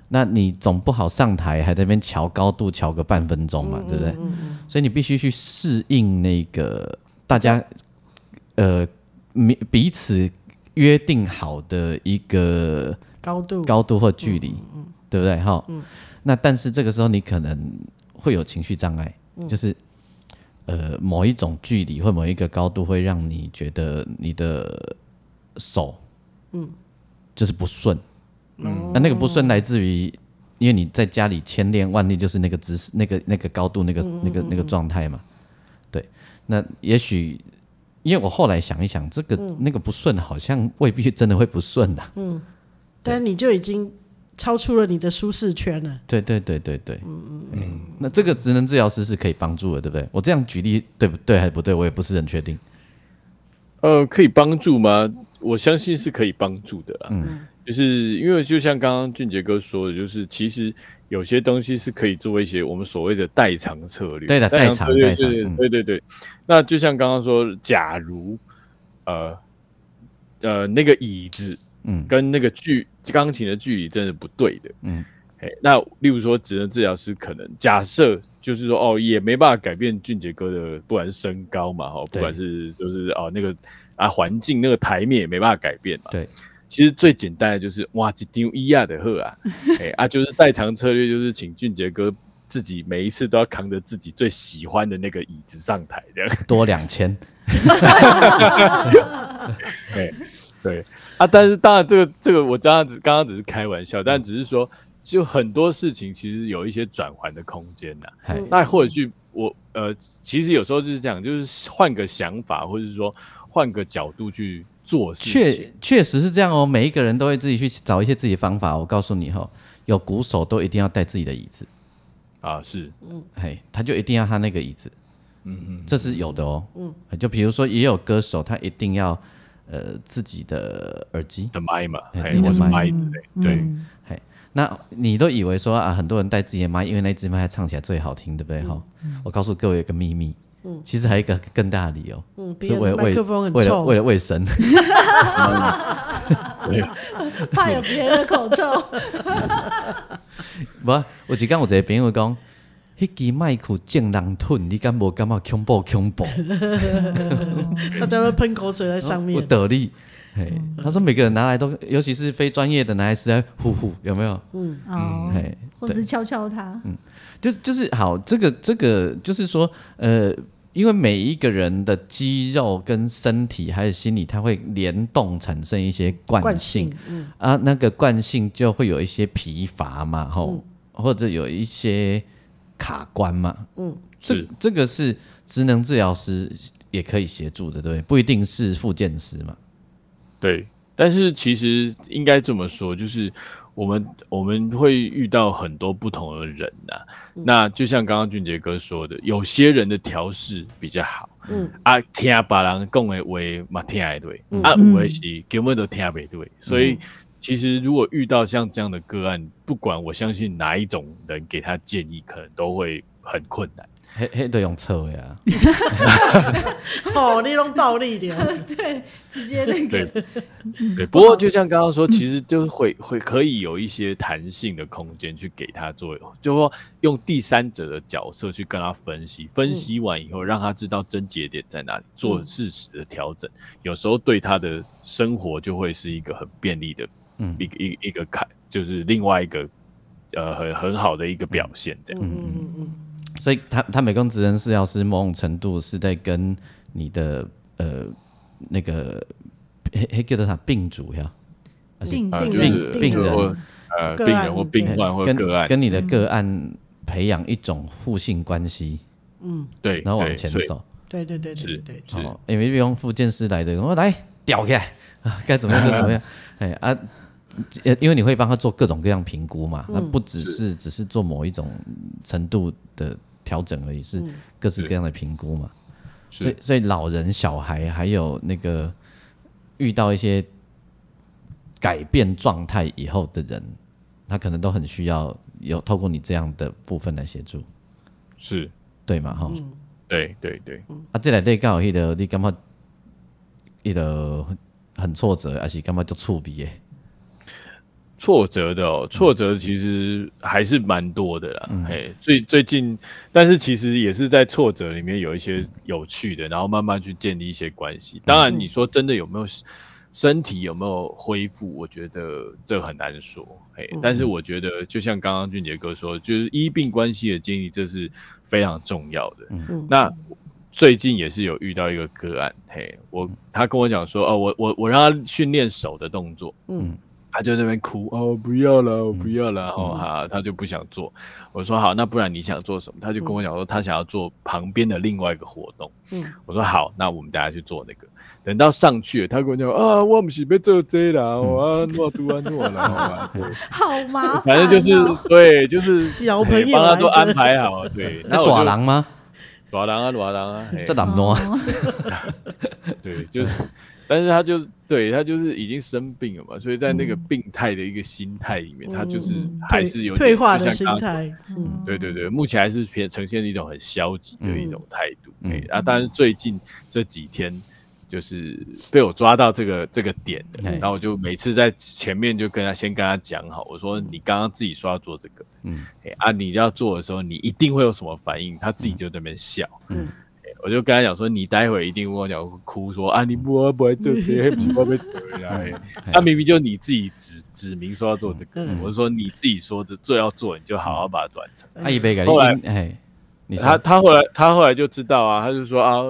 那你总不好上台还在那边调高度调个半分钟嘛，对不对？所以你必须去适应那个大家呃彼彼此约定好的一个高度高度或距离，对不对？哈，那但是这个时候你可能会有情绪障碍，就是呃某一种距离或某一个高度会让你觉得你的手嗯就是不顺。嗯，那那个不顺来自于，因为你在家里千练万练，就是那个姿势、那个那个高度、那个那个那个状态嘛。对，那也许，因为我后来想一想，这个那个不顺好像未必真的会不顺的。嗯，但你就已经超出了你的舒适圈了。对对对对对，嗯嗯嗯。那这个职能治疗师是可以帮助的，对不对？我这样举例对不对还是不对？我也不是很确定。呃，可以帮助吗？我相信是可以帮助的啦。嗯，就是因为就像刚刚俊杰哥说的，就是其实有些东西是可以做一些我们所谓的代偿策略。对的，代偿策略，对对对。那就像刚刚说，假如呃呃那个椅子，嗯，跟那个距钢琴的距离真的不对的，嗯，哎，那例如说职能治疗师可能假设。就是说哦，也没办法改变俊杰哥的，不管是身高嘛，哈，不管是就是哦那个啊环境那个台面也没办法改变嘛。对，其实最简单的就是哇，一丢一亚的喝啊，哎啊，就是代偿策略，就是请俊杰哥自己每一次都要扛着自己最喜欢的那个椅子上台，这样。多两千。对对。啊，但是当然这个这个我刚刚只刚刚只是开玩笑，但只是说。就很多事情其实有一些转换的空间呐、那或者去我呃，其实有时候就是这样，就是换个想法，或者是说换个角度去做事情。确确实是这样哦，每一个人都会自己去找一些自己的方法。我告诉你哈、哦，有鼓手都一定要带自己的椅子。啊，是，嗯，嘿，他就一定要他那个椅子，嗯嗯，这是有的哦，嗯，就比如说也有歌手，他一定要呃自己的耳机。的麦嘛，自己的麦，对，嗯、嘿。那你都以为说啊，很多人带自己的麦，因为那支麦还唱起来最好听，对不对？哈、嗯，我告诉各位一个秘密，嗯，其实还有一个更大的理由，嗯，为了麦克风很臭，为了卫生，怕有别人的口臭。不，我只刚我这个朋友讲，那支麦克正人吞，你敢无感觉恐怖恐怖？他在那喷口水在上面，不得力。他说每个人拿来都，尤其是非专业的拿来是在呼呼，有没有？嗯哦，嘿，或者是敲敲它。嗯，就就是好，这个这个就是说，呃，因为每一个人的肌肉跟身体还有心理，它会联动产生一些惯性，惯性嗯。啊，那个惯性就会有一些疲乏嘛，吼，嗯、或者有一些卡关嘛，嗯，这这个是职能治疗师也可以协助的，对，不一定是复健师嘛。对，但是其实应该这么说，就是我们我们会遇到很多不同的人呐、啊。嗯、那就像刚刚俊杰哥说的，有些人的调试比较好，嗯啊，听别人讲的话嘛听得对，嗯、啊，有的是根本都听不对。所以其实如果遇到像这样的个案，不管我相信哪一种人给他建议，可能都会很困难。黑黑都用错呀！哦，你用暴力的，对，直接那个。对，不过就像刚刚说，其实就会会可以有一些弹性的空间去给他做，就说用第三者的角色去跟他分析，分析完以后让他知道症结点在哪里，做适时的调整。有时候对他的生活就会是一个很便利的，嗯，一个一一个看，就是另外一个呃很很好的一个表现，这样。嗯嗯嗯。所以他他美工职能治疗师某种程度是在跟你的呃那个黑黑叫做啥病主呀，病病病人。呃病人或病患或个案。跟你的个案培养一种互信关系，嗯。对，然后往前走，对对对对对，好，因为用复健师来的，我来吊起来。啊，该怎么样就怎么样，哎啊。因为你会帮他做各种各样评估嘛，那、嗯、不只是，是只是做某一种程度的调整而已，是各式各样的评估嘛。所以，所以老人、小孩还有那个遇到一些改变状态以后的人，他可能都很需要有透过你这样的部分来协助，是对嘛？哈、嗯，对对对。啊，这来对刚好一个你感觉一个很挫折，还是感觉就触笔诶？挫折的哦，挫折其实还是蛮多的啦。嘿，最最近，但是其实也是在挫折里面有一些有趣的，然后慢慢去建立一些关系。当然，你说真的有没有身体有没有恢复，我觉得这很难说。嘿，但是我觉得就像刚刚俊杰哥说，就是医病关系的建立，这是非常重要的。嗯那最近也是有遇到一个个案，嘿，我他跟我讲说，哦，我我我让他训练手的动作，嗯。他就在那边哭哦，不要了，我不要了，然后哈，他就不想做。我说好，那不然你想做什么？他就跟我讲说，他想要做旁边的另外一个活动。嗯，我说好，那我们大家去做那个。等到上去了，他跟我讲啊，我不是被做这啦，我啊诺都 啊诺了，好麻烦。反正就是对，就是小朋友帮他都安排好。对，那大人吗？大人啊，大人啊，这怎么弄？对，就是。但是他就对他就是已经生病了嘛，所以在那个病态的一个心态里面，嗯、他就是还是有退化的心态。嗯，对对对，目前还是偏呈现一种很消极的一种态度。嗯，欸、啊，但是最近这几天就是被我抓到这个这个点的，后我就每次在前面就跟他先跟他讲好，我说你刚刚自己说要做这个，嗯，欸、啊，你要做的时候你一定会有什么反应，他自己就在那边笑，嗯。嗯我就跟他讲说，你待会一定跟我讲哭说啊，你不不会做这些，不会被责呀。他明明就你自己指指明说要做这个，我说你自己说的最要做，你就好好把它完成。他一杯给你，哎，他他后来他后来就知道啊，他就说啊，啊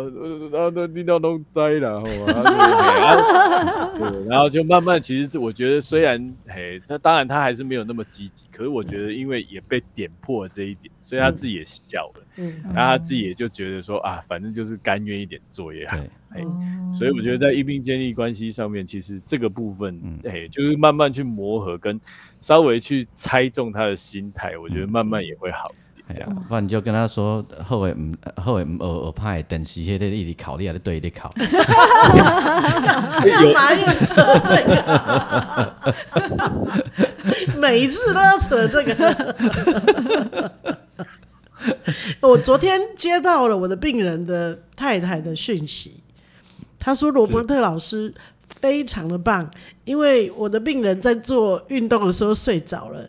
那领导都栽了，然后就慢慢，其实我觉得虽然嘿，他当然他还是没有那么积极，可是我觉得因为也被点破了这一点，所以他自己也笑了。嗯，然后他自己也就觉得说啊，反正就是甘愿一点做也好，哎，所以我觉得在医病建立关系上面，其实这个部分，哎，就是慢慢去磨合，跟稍微去猜中他的心态，我觉得慢慢也会好。一点。这样，不然你就跟他说，后尾唔后尾唔学学派，等时迄个一直考，你还得对一考。干嘛又扯这个？每一次都要扯这个。我昨天接到了我的病人的太太的讯息，他说罗伯特老师非常的棒，因为我的病人在做运动的时候睡着了，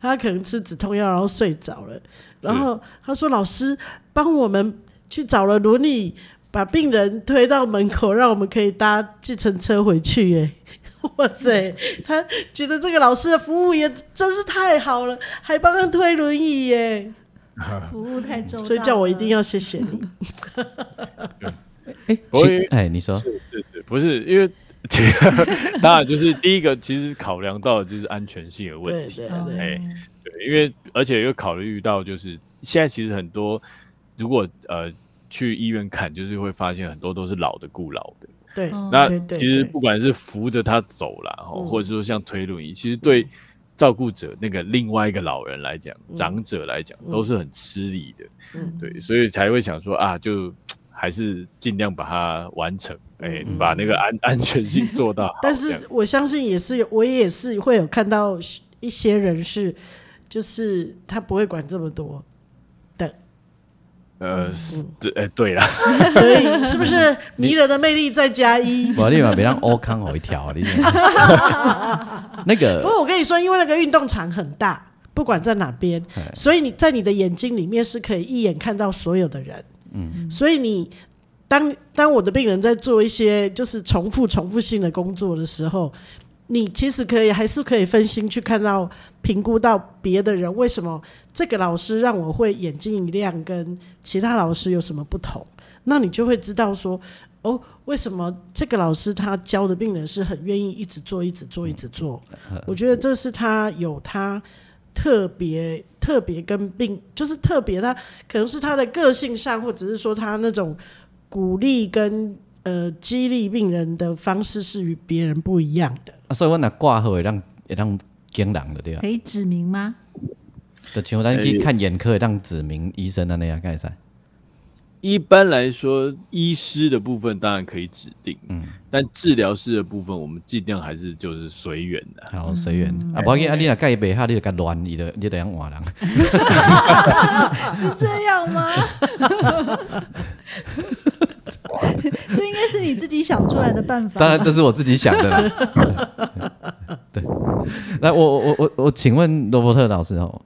他可能吃止痛药然后睡着了，然后他说老师帮我们去找了轮椅，把病人推到门口，让我们可以搭计程车回去。耶，哇塞，他觉得这个老师的服务也真是太好了，还帮他推轮椅耶。服务太周到，所以叫我一定要谢谢你。哎，哎，你说是是是，不是因为当然就是第一个，其实考量到的就是安全性的问题。对对对，对，因为而且又考虑到就是现在其实很多，如果呃去医院看，就是会发现很多都是老的顾老的。对，那其实不管是扶着他走了，或者说像推轮椅，其实对。照顾者那个另外一个老人来讲，嗯、长者来讲都是很吃力的，嗯、对，所以才会想说啊，就还是尽量把它完成，哎、嗯欸，把那个安 安全性做到。但是我相信也是有，我也是会有看到一些人是，就是他不会管这么多的。呃，是，对，哎，对了，所以是不是迷人的魅力再加一？我立马别让欧康好一条，你 那个。不过我跟你说，因为那个运动场很大，不管在哪边，所以你在你的眼睛里面是可以一眼看到所有的人。嗯，所以你当当我的病人在做一些就是重复重复性的工作的时候。你其实可以还是可以分心去看到、评估到别的人为什么这个老师让我会眼睛一亮，跟其他老师有什么不同？那你就会知道说，哦，为什么这个老师他教的病人是很愿意一直做、一直做、一直做？我觉得这是他有他特别、特别跟病，就是特别他可能是他的个性上，或者是说他那种鼓励跟呃激励病人的方式是与别人不一样的。啊，所以我那挂号会让会让惊人的对吧？可以指名吗？就像咱去看眼科，让指名医生的那样，该噻。一般来说，医师的部分当然可以指定，嗯，但治疗师的部分，我们尽量还是就是随缘的，好随缘。啊，不要紧，啊，你若盖白哈，你就该乱，你的你得样换人。是这样吗？是你自己想出来的办法。当然，这是我自己想的啦。对，来，我我我我请问罗伯特老师哦，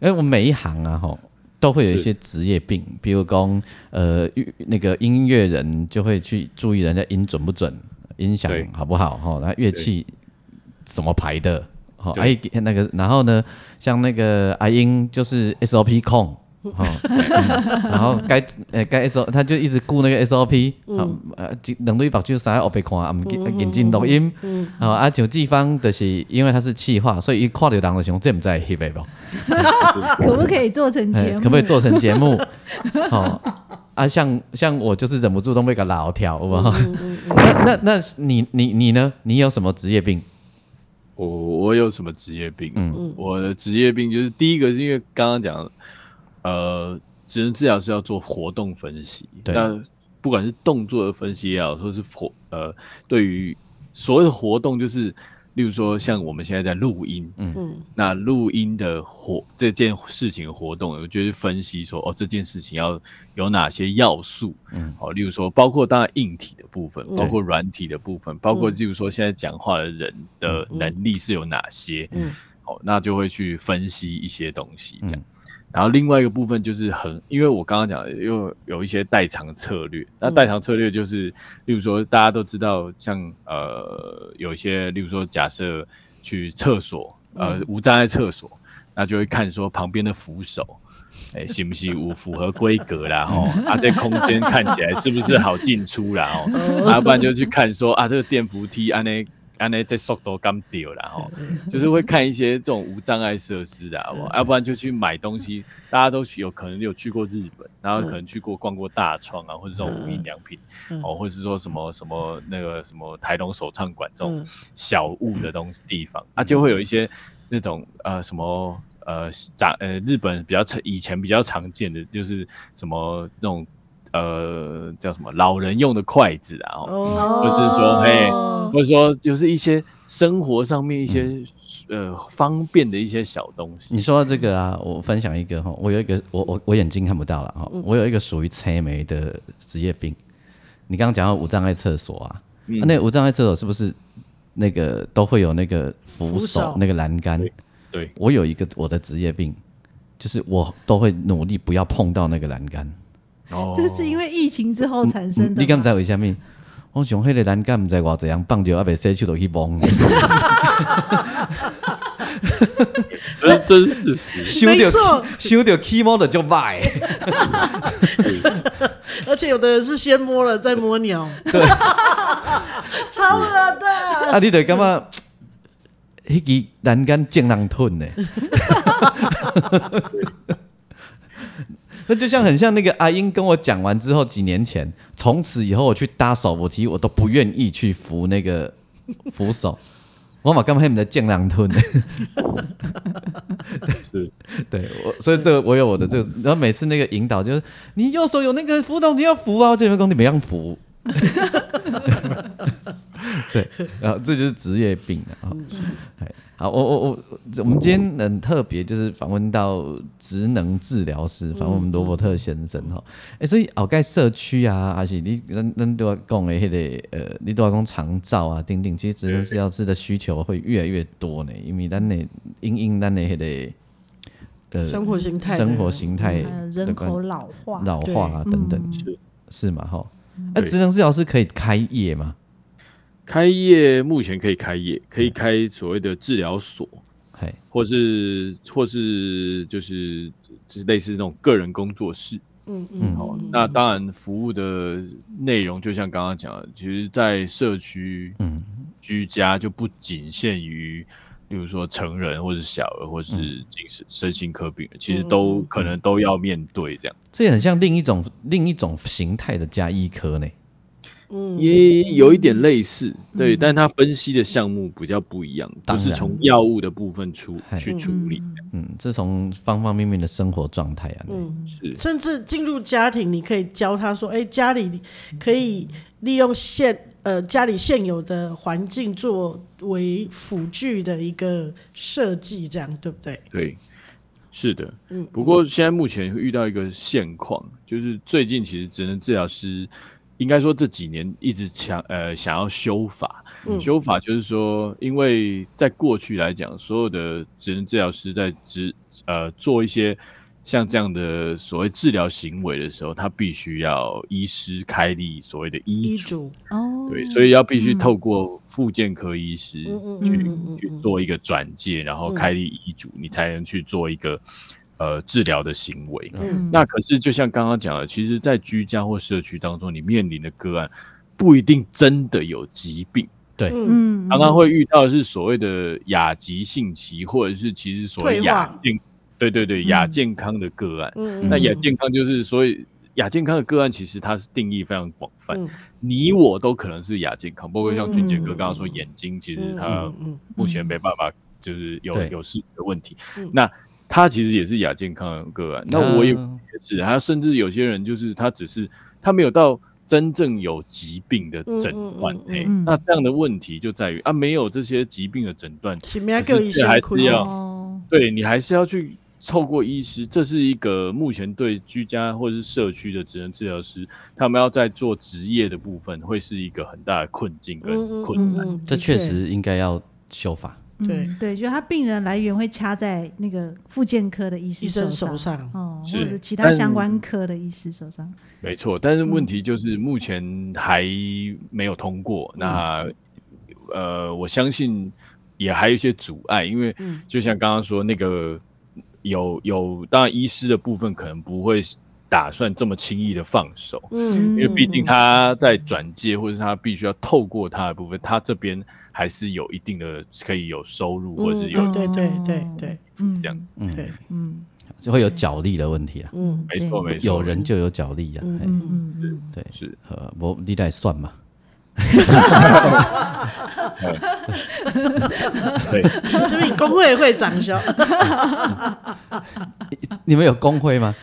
因为我每一行啊吼都会有一些职业病，是比如讲呃那个音乐人就会去注意人家音准不准，音响好不好哈，那乐器怎么排的，好，哎那个然后呢，像那个阿英就是 SOP 控。哦，然后该呃该 S O，他就一直顾那个 S O P，好呃，两对白就三个黑白看，啊，唔认真录音，好啊，像季芳就是因为他是企划，所以一看到人就想这不在翕的不？可不可以做成节目？可不可以做成节目？好啊，像像我就是忍不住都被个老条，好不好？那那那你你你呢？你有什么职业病？我我有什么职业病？嗯，我的职业病就是第一个是因为刚刚讲。呃，职能治疗是要做活动分析，对那不管是动作的分析也好，或是活呃，对于所谓的活动，就是例如说像我们现在在录音，嗯，那录音的活这件事情的活动，我就是分析说，哦，这件事情要有哪些要素，嗯，好，例如说包括当然硬体的部分，包括软体的部分，包括例如说现在讲话的人的能力是有哪些，嗯，好，那就会去分析一些东西，这样。嗯然后另外一个部分就是很，因为我刚刚讲的又有一些代偿策略。那代偿策略就是，例如说大家都知道，像呃有一些，例如说假设去厕所，呃无障碍厕所，那就会看说旁边的扶手，哎行不行，符符合规格啦吼，啊这空间看起来是不是好进出啦吼，要不然就去看说啊这个电扶梯安呢。安内在速度刚掉了哈，就是会看一些这种无障碍设施的？要不然就去买东西。大家都有可能有去过日本，然后可能去过逛过大创啊，或者这种无印良品哦，或者是说什么什么那个什么台东手创馆这种小物的东西地方，啊，就会有一些那种呃什么呃长呃日本比较常以前比较常见的就是什么那种。呃，叫什么老人用的筷子啊，哦或者是说，嘿，或者说就是一些生活上面一些、嗯、呃方便的一些小东西。你说到这个啊，我分享一个哈，我有一个我我我眼睛看不到了哈，我有一个属于青梅的职业病。你刚刚讲到无障碍厕所啊，嗯、那无障碍厕所是不是那个都会有那个扶手，扶手那个栏杆？对，我有一个我的职业病，就是我都会努力不要碰到那个栏杆。哦，这是因为疫情之后产生的。你刚才为什么？我想迄个栏杆唔知我怎样绑就要被伸手都去摸。这真是事实。没错，修掉 keyboard 的就卖。而且有的人是先摸了再摸鸟。对。超恶的。啊，你得干嘛？迄个栏杆正人吞呢？那就像很像那个阿英跟我讲完之后，几年前，从此以后我去搭手扶梯，我都不愿意去扶那个 扶手。我嘛干嘛还没得降两吞？是，对，我所以这个我有我的这个，然后每次那个引导就是，你右手有那个扶手，你要扶啊，这边工你没让扶。对，然后这就是职业病啊。好，我我我，我们今天很特别，就是访问到职能治疗师，访问我们罗伯特先生哈。哎、嗯欸，所以后盖社区啊，还是你恁恁都要讲的迄个呃，你都要讲长照啊，等等，其实职能治疗师的需求会越来越多呢，因为咱的因应咱的迄个的生活形态、生活形态、人口老化、老化啊等等，是是嘛哈？那职能治疗师可以开业吗？开业目前可以开业，可以开所谓的治疗所，嘿。或是或是就是就是类似那种个人工作室，嗯嗯，好，那当然服务的内容就像刚刚讲的，其实，在社区嗯。居家就不仅限于，例如说成人或是小儿或是精神身心科病人，其实都可能都要面对这样，这也很像另一种另一种形态的加医科呢。嗯，也有一点类似，对，但他分析的项目比较不一样，就是从药物的部分出去处理。嗯，这从方方面面的生活状态啊，嗯，是，甚至进入家庭，你可以教他说，哎，家里可以利用现呃家里现有的环境作为辅具的一个设计，这样对不对？对，是的，嗯。不过现在目前遇到一个现况，就是最近其实只能治疗师。应该说这几年一直强呃想要修法，嗯、修法就是说，因为在过去来讲，所有的职能治疗师在职呃做一些像这样的所谓治疗行为的时候，他必须要医师开立所谓的医嘱哦，对，所以要必须透过复健科医师去、嗯、去做一个转介，然后开立医嘱，嗯、你才能去做一个呃治疗的行为。嗯，那可是就像刚刚讲的，其实，在居家或社区当中，你面临的个案不一定真的有疾病。对，嗯，常常会遇到的是所谓的亚急性期，或者是其实所谓亚健，对对对，亚健康的个案。嗯，那亚健康就是所谓亚健康的个案，其实它是定义非常广泛，你我都可能是亚健康，包括像俊杰哥刚刚说眼睛，其实他目前没办法，就是有有视觉问题，那他其实也是亚健康的个案。那我也是，他甚至有些人就是他只是他没有到。真正有疾病的诊断，哎，那这样的问题就在于啊，没有这些疾病的诊断，是还是要对你还是要去透过医师，这是一个目前对居家或者是社区的职能治疗师，他们要在做职业的部分，会是一个很大的困境跟困难。这确实应该要修法。对、嗯、对，就他病人来源会掐在那个复健科的医师手上，手上哦，或者其他相关科的医师手上。没错，但是问题就是目前还没有通过。嗯、那呃，我相信也还有一些阻碍，因为就像刚刚说那个有有，当然医师的部分可能不会打算这么轻易的放手，嗯，因为毕竟他在转介或者是他必须要透过他的部分，他这边。还是有一定的可以有收入，或者是有对对对对，嗯，这样，嗯，对，嗯，就会有角力的问题啊，嗯，没错没错，有人就有角力啊，嗯嗯嗯，对是，呃，我你来算嘛，对，就是你工会会长兄，你们有工会吗？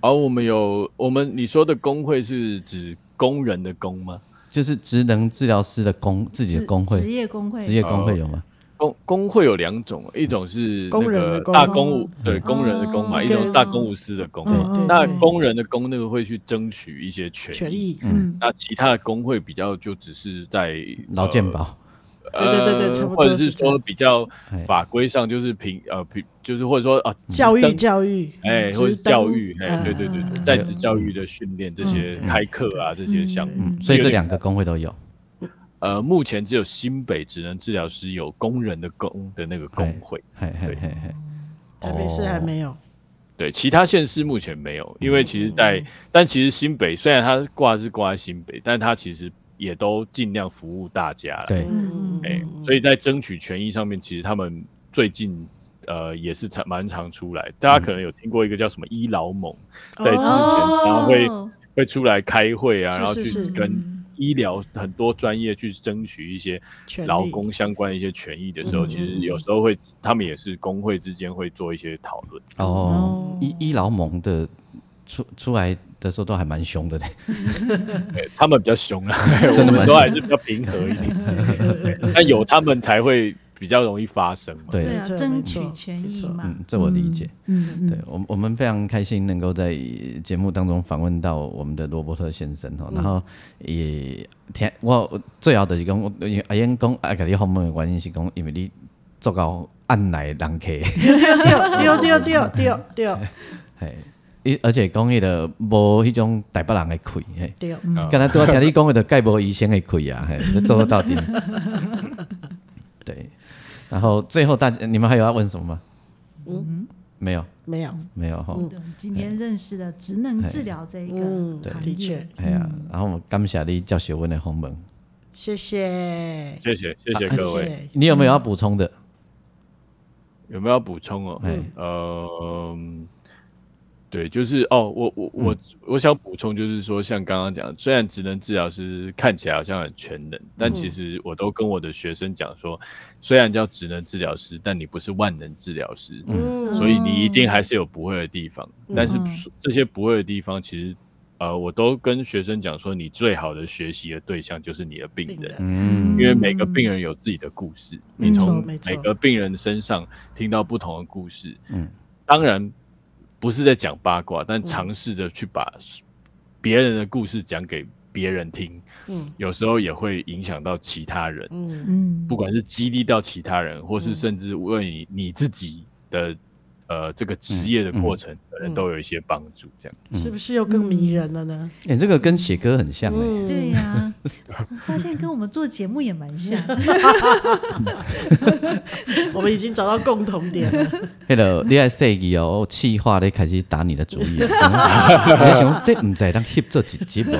哦，我们有，我们你说的工会是指工人的工吗？就是职能治疗师的工自己的工会，职业工会，职业工会有吗？工工会有两种，一种是那个大公务，对工人的工嘛，一种大公务司的工。那工人的工那个会去争取一些权益，嗯，那其他的工会比较就只是在劳健保。对对对对，或者是说比较法规上就是平呃平，就是或者说啊教育教育，哎，或者教育，哎，对对对对，在职教育的训练这些开课啊这些项目，所以这两个工会都有。呃，目前只有新北职能治疗师有工人的工的那个工会，嘿嘿嘿嘿，台北市还没有，对，其他县市目前没有，因为其实在但其实新北虽然它挂是挂在新北，但它其实。也都尽量服务大家了，对，哎，所以在争取权益上面，其实他们最近呃也是常蛮常出来。大家可能有听过一个叫什么医劳盟，在之前然后会会出来开会啊，然后去跟医疗很多专业去争取一些劳工相关的一些权益的时候，其实有时候会他们也是工会之间会做一些讨论。哦，医医劳盟的出出来。的时候都还蛮凶的嘞，他们比较凶啊，我们都还是比较平和一点。那有他们才会比较容易发生嘛。对啊，争取权益嘛。嗯，这我理解。嗯，对我我们非常开心能够在节目当中访问到我们的罗伯特先生哦，然后也听我最好的是讲，因为阿英讲爱给你访问的原因是讲，因为你做到按来人客。对对对对对对，系。而且讲迄个无迄种台北人的气，嘿，对，刚才都听你讲的，盖无医生的气啊，嘿，做得到底。对，然后最后大家，你们还有要问什么吗？嗯，没有，没有，没有哈。今天认识了职能治疗这一个，对，的确，哎呀，然后我们感谢你教学问的访问，谢谢，谢谢，谢谢各位。你有没有要补充的？有没有要补充哦？呃。对，就是哦，我我我我想补充，就是说，像刚刚讲，虽然职能治疗师看起来好像很全能，但其实我都跟我的学生讲说，虽然叫职能治疗师，但你不是万能治疗师，嗯，所以你一定还是有不会的地方。但是这些不会的地方，其实呃，我都跟学生讲说，你最好的学习的对象就是你的病人，嗯，因为每个病人有自己的故事，你从每个病人身上听到不同的故事，嗯，当然。不是在讲八卦，但尝试着去把别人的故事讲给别人听，嗯，有时候也会影响到其他人，嗯。嗯，不管是激励到其他人，或是甚至为你你自己的呃这个职业的过程，可能都有一些帮助。这样 是不是又更迷人了呢？哎，这个跟写歌很像哎。对呀，发现跟我们做节目也蛮像。我们已经找到共同点了。Hello，你爱设计哦，企划咧开始打你的主意了。你想这唔在当翕做几集不？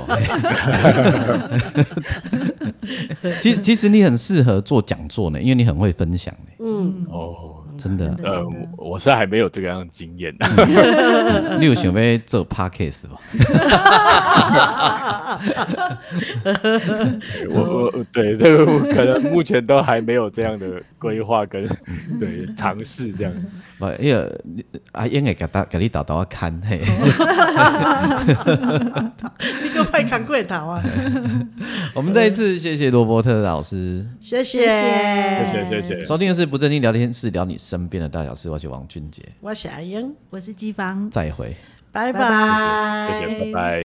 其实其实你很适合做讲座呢，因为你很会分享。嗯哦。真的，呃，我是还没有这个样的经验。你有想要做 podcast 吗？我我对这个可能目前都还没有这样的规划跟对尝试这样。不，因为阿英会给他给你导导看嘿。你个快看过头啊！我们再一次谢谢罗伯特老师，谢谢谢谢谢谢。收听的是不正经聊天室，聊你身边的大小事。我是王俊杰，我是阿英，我是季芳，再会，拜拜，谢谢，拜拜。